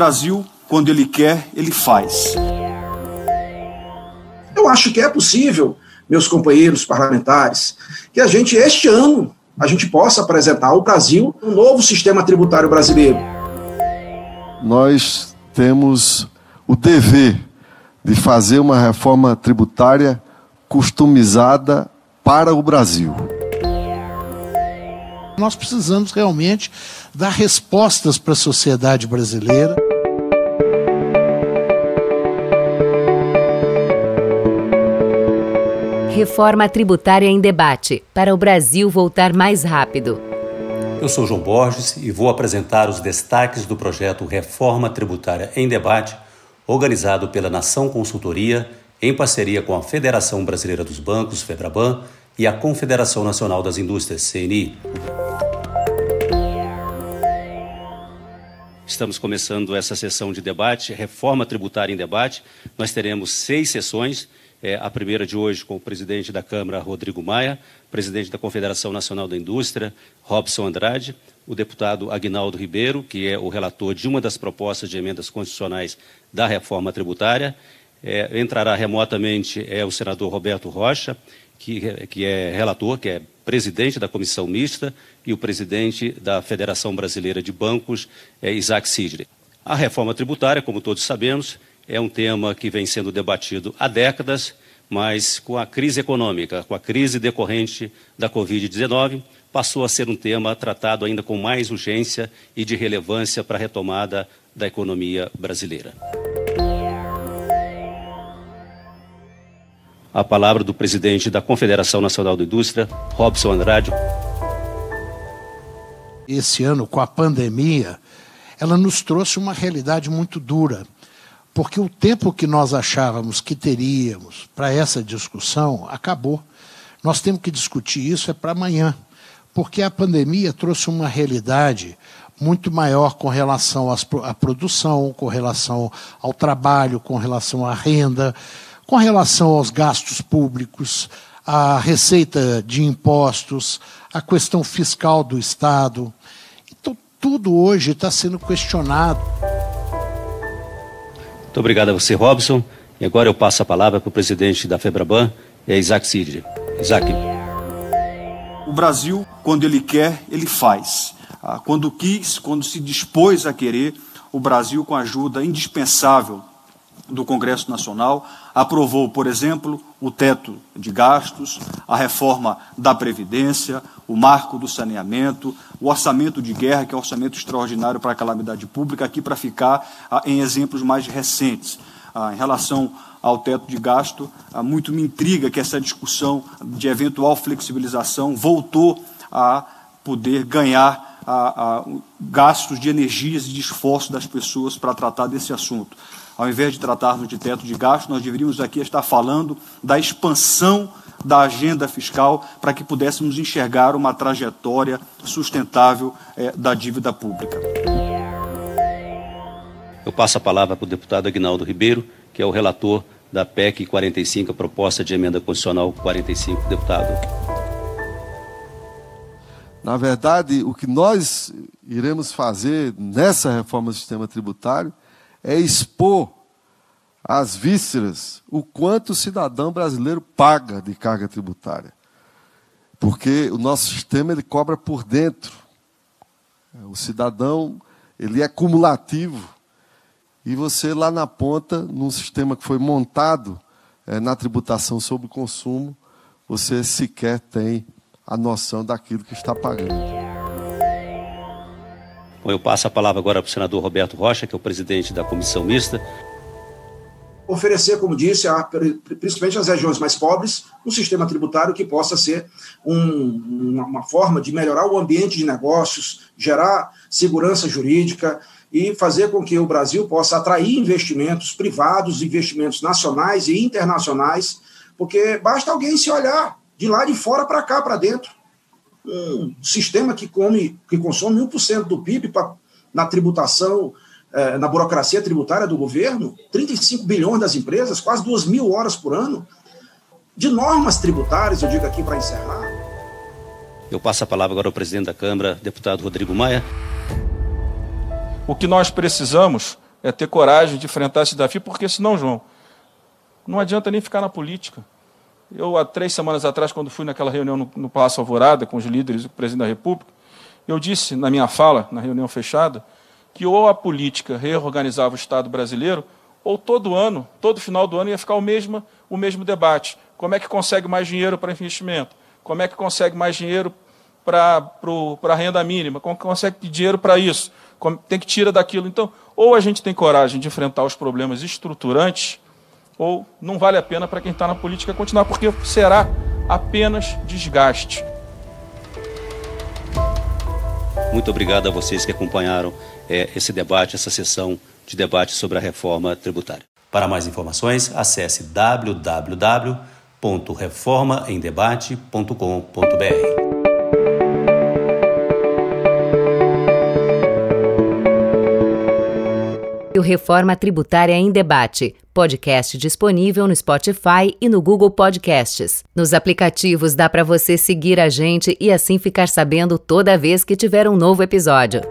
Brasil, quando ele quer, ele faz. Eu acho que é possível, meus companheiros parlamentares, que a gente, este ano, a gente possa apresentar ao Brasil um novo sistema tributário brasileiro. Nós temos o dever de fazer uma reforma tributária customizada para o Brasil. Nós precisamos realmente dar respostas para a sociedade brasileira. Reforma tributária em debate para o Brasil voltar mais rápido. Eu sou João Borges e vou apresentar os destaques do projeto Reforma Tributária em Debate, organizado pela Nação Consultoria, em parceria com a Federação Brasileira dos Bancos, FEBRABAN, e a Confederação Nacional das Indústrias, CNI. Estamos começando essa sessão de debate, Reforma Tributária em Debate. Nós teremos seis sessões é, a primeira de hoje com o presidente da Câmara, Rodrigo Maia, presidente da Confederação Nacional da Indústria, Robson Andrade, o deputado Agnaldo Ribeiro, que é o relator de uma das propostas de emendas constitucionais da reforma tributária. É, entrará remotamente é, o senador Roberto Rocha, que, que é relator, que é presidente da comissão mista, e o presidente da Federação Brasileira de Bancos, é, Isaac Sidre. A reforma tributária, como todos sabemos, é um tema que vem sendo debatido há décadas, mas com a crise econômica, com a crise decorrente da Covid-19, passou a ser um tema tratado ainda com mais urgência e de relevância para a retomada da economia brasileira. A palavra do presidente da Confederação Nacional da Indústria, Robson Andrade. Esse ano, com a pandemia, ela nos trouxe uma realidade muito dura porque o tempo que nós achávamos que teríamos para essa discussão acabou. Nós temos que discutir isso é para amanhã, porque a pandemia trouxe uma realidade muito maior com relação à produção, com relação ao trabalho, com relação à renda, com relação aos gastos públicos, à receita de impostos, à questão fiscal do Estado. Então, tudo hoje está sendo questionado. Muito obrigado a você, Robson. E agora eu passo a palavra para o presidente da FEBRABAN, é Isaac Sidre. Isaac. O Brasil, quando ele quer, ele faz. Ah, quando quis, quando se dispôs a querer, o Brasil, com a ajuda indispensável do Congresso Nacional, aprovou, por exemplo, o teto de gastos, a reforma da Previdência, o marco do saneamento, o orçamento de guerra, que é o orçamento extraordinário para a calamidade pública, aqui para ficar ah, em exemplos mais recentes. Ah, em relação ao teto de gasto, ah, muito me intriga que essa discussão de eventual flexibilização voltou a poder ganhar a, a, gastos de energias e de esforço das pessoas para tratar desse assunto. Ao invés de tratarmos de teto de gasto, nós deveríamos aqui estar falando da expansão da agenda fiscal para que pudéssemos enxergar uma trajetória sustentável é, da dívida pública. Eu passo a palavra para o deputado Agnaldo Ribeiro, que é o relator da PEC 45, a proposta de emenda constitucional 45, deputado. Na verdade, o que nós iremos fazer nessa reforma do sistema tributário é expor às vísceras o quanto o cidadão brasileiro paga de carga tributária. Porque o nosso sistema ele cobra por dentro. O cidadão ele é cumulativo. E você lá na ponta, num sistema que foi montado é, na tributação sobre o consumo, você sequer tem a noção daquilo que está pagando. Bom, eu passo a palavra agora para o senador Roberto Rocha, que é o presidente da comissão mista. Oferecer, como disse, a, principalmente às regiões mais pobres, um sistema tributário que possa ser um, uma, uma forma de melhorar o ambiente de negócios, gerar segurança jurídica e fazer com que o Brasil possa atrair investimentos privados, investimentos nacionais e internacionais, porque basta alguém se olhar de lá de fora para cá, para dentro um sistema que come, que consome 1% do PIB pra, na tributação, eh, na burocracia tributária do governo, 35 bilhões das empresas, quase 2 mil horas por ano, de normas tributárias, eu digo aqui para encerrar. Eu passo a palavra agora ao presidente da Câmara, deputado Rodrigo Maia. O que nós precisamos é ter coragem de enfrentar esse desafio, porque senão, João, não adianta nem ficar na política. Eu, há três semanas atrás, quando fui naquela reunião no, no Palácio Alvorada, com os líderes do presidente da República, eu disse na minha fala, na reunião fechada, que ou a política reorganizava o Estado brasileiro, ou todo ano, todo final do ano, ia ficar o mesmo, o mesmo debate. Como é que consegue mais dinheiro para investimento? Como é que consegue mais dinheiro para a renda mínima? Como consegue dinheiro para isso? Como, tem que tirar daquilo. Então, ou a gente tem coragem de enfrentar os problemas estruturantes, ou não vale a pena para quem está na política continuar, porque será apenas desgaste. Muito obrigado a vocês que acompanharam é, esse debate, essa sessão de debate sobre a reforma tributária. Para mais informações, acesse www.reformaemdebate.com.br. O Reforma Tributária em Debate, podcast disponível no Spotify e no Google Podcasts. Nos aplicativos dá para você seguir a gente e assim ficar sabendo toda vez que tiver um novo episódio.